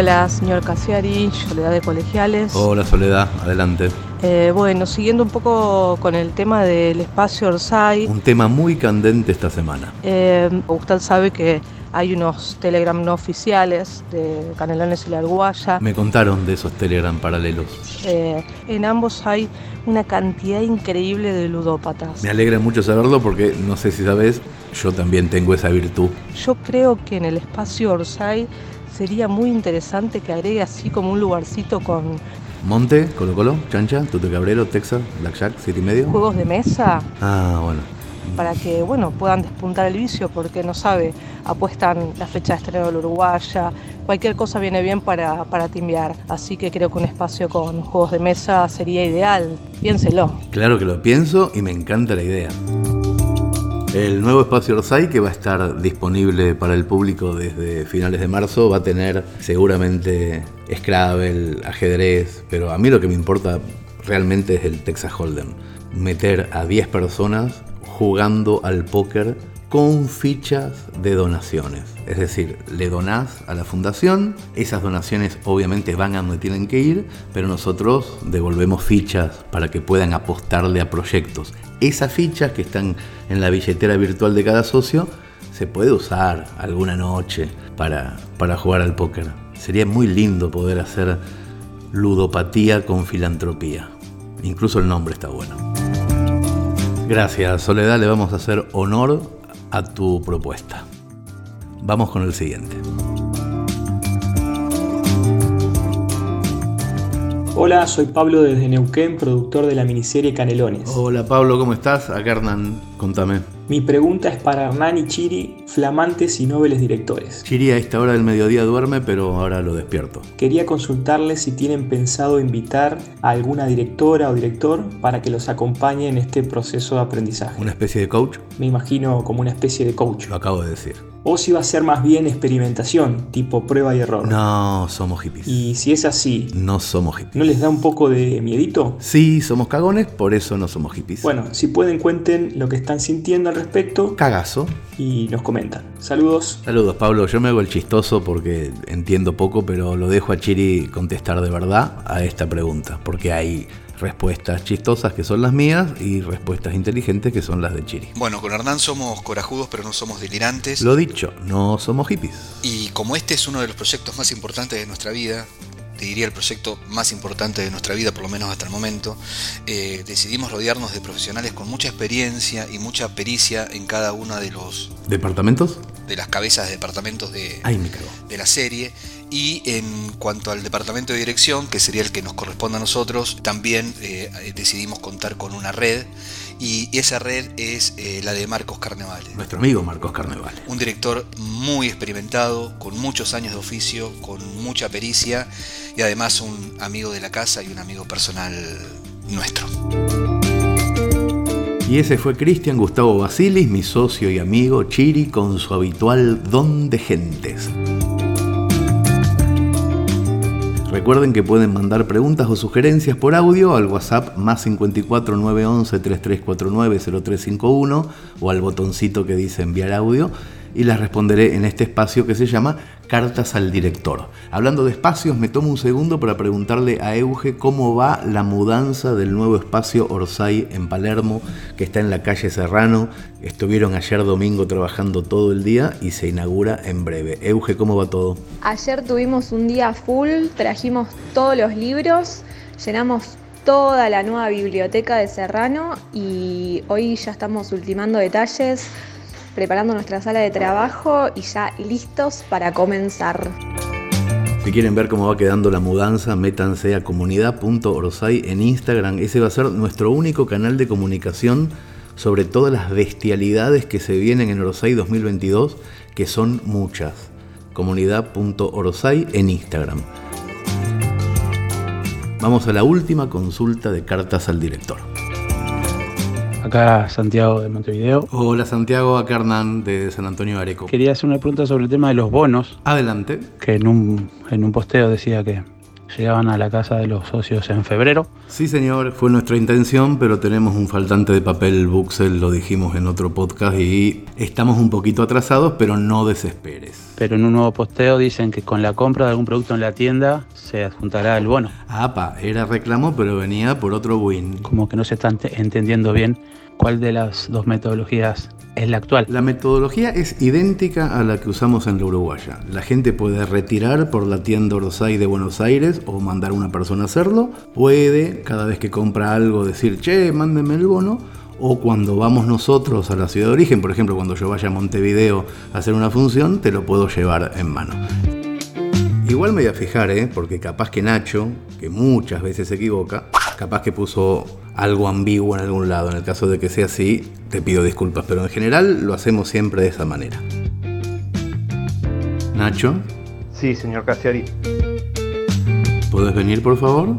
Hola, señor Casiari, Soledad de Colegiales. Hola, Soledad, adelante. Eh, bueno, siguiendo un poco con el tema del espacio Orsay. Un tema muy candente esta semana. Eh, usted sabe que hay unos Telegram no oficiales de Canelones y la Arguaya. Me contaron de esos Telegram paralelos. Eh, en ambos hay una cantidad increíble de ludópatas. Me alegra mucho saberlo porque no sé si sabes, yo también tengo esa virtud. Yo creo que en el espacio Orsay sería muy interesante que agregue así como un lugarcito con Monte, Colo Colo, Chancha, Tute Cabrero, Texas, Blackjack, Siete y medio. juegos de mesa Ah, bueno. Para que bueno puedan despuntar el vicio porque no sabe, apuestan la fecha de estreno del Uruguaya, cualquier cosa viene bien para, para timbiar, así que creo que un espacio con juegos de mesa sería ideal, piénselo. Claro que lo pienso y me encanta la idea. El nuevo espacio Orsay, que va a estar disponible para el público desde finales de marzo, va a tener seguramente Scrabble, ajedrez, pero a mí lo que me importa realmente es el Texas Hold'em. Meter a 10 personas jugando al póker con fichas de donaciones. Es decir, le donás a la fundación, esas donaciones obviamente van a donde tienen que ir, pero nosotros devolvemos fichas para que puedan apostarle a proyectos. Esas fichas que están en la billetera virtual de cada socio se puede usar alguna noche para, para jugar al póker. Sería muy lindo poder hacer ludopatía con filantropía. Incluso el nombre está bueno. Gracias, Soledad. Le vamos a hacer honor a tu propuesta. Vamos con el siguiente. Hola, soy Pablo desde Neuquén, productor de la miniserie Canelones. Hola Pablo, ¿cómo estás? Acá Hernán, contame. Mi pregunta es para Hernán y Chiri, flamantes y nobles directores. Chiri a esta hora del mediodía duerme, pero ahora lo despierto. Quería consultarles si tienen pensado invitar a alguna directora o director para que los acompañe en este proceso de aprendizaje. ¿Una especie de coach? Me imagino como una especie de coach. Lo acabo de decir. O si va a ser más bien experimentación, tipo prueba y error. No, somos hippies. Y si es así, No somos hippies. ¿no les da un poco de miedito? Sí, somos cagones, por eso no somos hippies. Bueno, si pueden cuenten lo que están sintiendo al respecto Cagazo. y nos comentan. Saludos. Saludos Pablo, yo me hago el chistoso porque entiendo poco, pero lo dejo a Chiri contestar de verdad a esta pregunta, porque hay respuestas chistosas que son las mías y respuestas inteligentes que son las de Chiri. Bueno, con Hernán somos corajudos, pero no somos delirantes. Lo dicho, no somos hippies. Y como este es uno de los proyectos más importantes de nuestra vida, te diría el proyecto más importante de nuestra vida, por lo menos hasta el momento, eh, decidimos rodearnos de profesionales con mucha experiencia y mucha pericia en cada una de los ¿Departamentos? De las cabezas de departamentos de, Ay, de la serie. Y en cuanto al departamento de dirección, que sería el que nos corresponde a nosotros, también eh, decidimos contar con una red. Y esa red es eh, la de Marcos Carnevale. Nuestro amigo Marcos Carnevale. Un director muy experimentado, con muchos años de oficio, con mucha pericia y además un amigo de la casa y un amigo personal nuestro. Y ese fue Cristian Gustavo Basilis, mi socio y amigo Chiri, con su habitual don de gentes. Recuerden que pueden mandar preguntas o sugerencias por audio al WhatsApp más 54 911 3349 0351 o al botoncito que dice enviar audio y las responderé en este espacio que se llama Cartas al Director. Hablando de espacios, me tomo un segundo para preguntarle a Euge cómo va la mudanza del nuevo espacio Orsay en Palermo, que está en la calle Serrano. Estuvieron ayer domingo trabajando todo el día y se inaugura en breve. Euge, ¿cómo va todo? Ayer tuvimos un día full, trajimos todos los libros, llenamos toda la nueva biblioteca de Serrano y hoy ya estamos ultimando detalles, preparando nuestra sala de trabajo y ya listos para comenzar. Si quieren ver cómo va quedando la mudanza, métanse a comunidad.orsay en Instagram. Ese va a ser nuestro único canal de comunicación sobre todas las bestialidades que se vienen en Orsay 2022, que son muchas. Comunidad.orsay en Instagram. Vamos a la última consulta de cartas al director. Acá Santiago de Montevideo. Hola Santiago, acá Hernán de San Antonio Areco. Quería hacer una pregunta sobre el tema de los bonos, Adelante. que en un, en un posteo decía que llegaban a la casa de los socios en febrero. Sí, señor, fue nuestra intención, pero tenemos un faltante de papel Buxel, lo dijimos en otro podcast, y estamos un poquito atrasados, pero no desesperes. Pero en un nuevo posteo dicen que con la compra de algún producto en la tienda se adjuntará el bono. Ah, pa, era reclamo, pero venía por otro win. Como que no se está entendiendo bien cuál de las dos metodologías es la actual. La metodología es idéntica a la que usamos en la Uruguaya. La gente puede retirar por la tienda Orsay de Buenos Aires o mandar a una persona a hacerlo. Puede, cada vez que compra algo, decir, che, mándeme el bono. O cuando vamos nosotros a la ciudad de origen, por ejemplo, cuando yo vaya a Montevideo a hacer una función, te lo puedo llevar en mano. Igual me voy a fijar, ¿eh? porque capaz que Nacho, que muchas veces se equivoca, capaz que puso algo ambiguo en algún lado. En el caso de que sea así, te pido disculpas, pero en general lo hacemos siempre de esa manera. Nacho. Sí, señor Cassiari. ¿Puedes venir, por favor?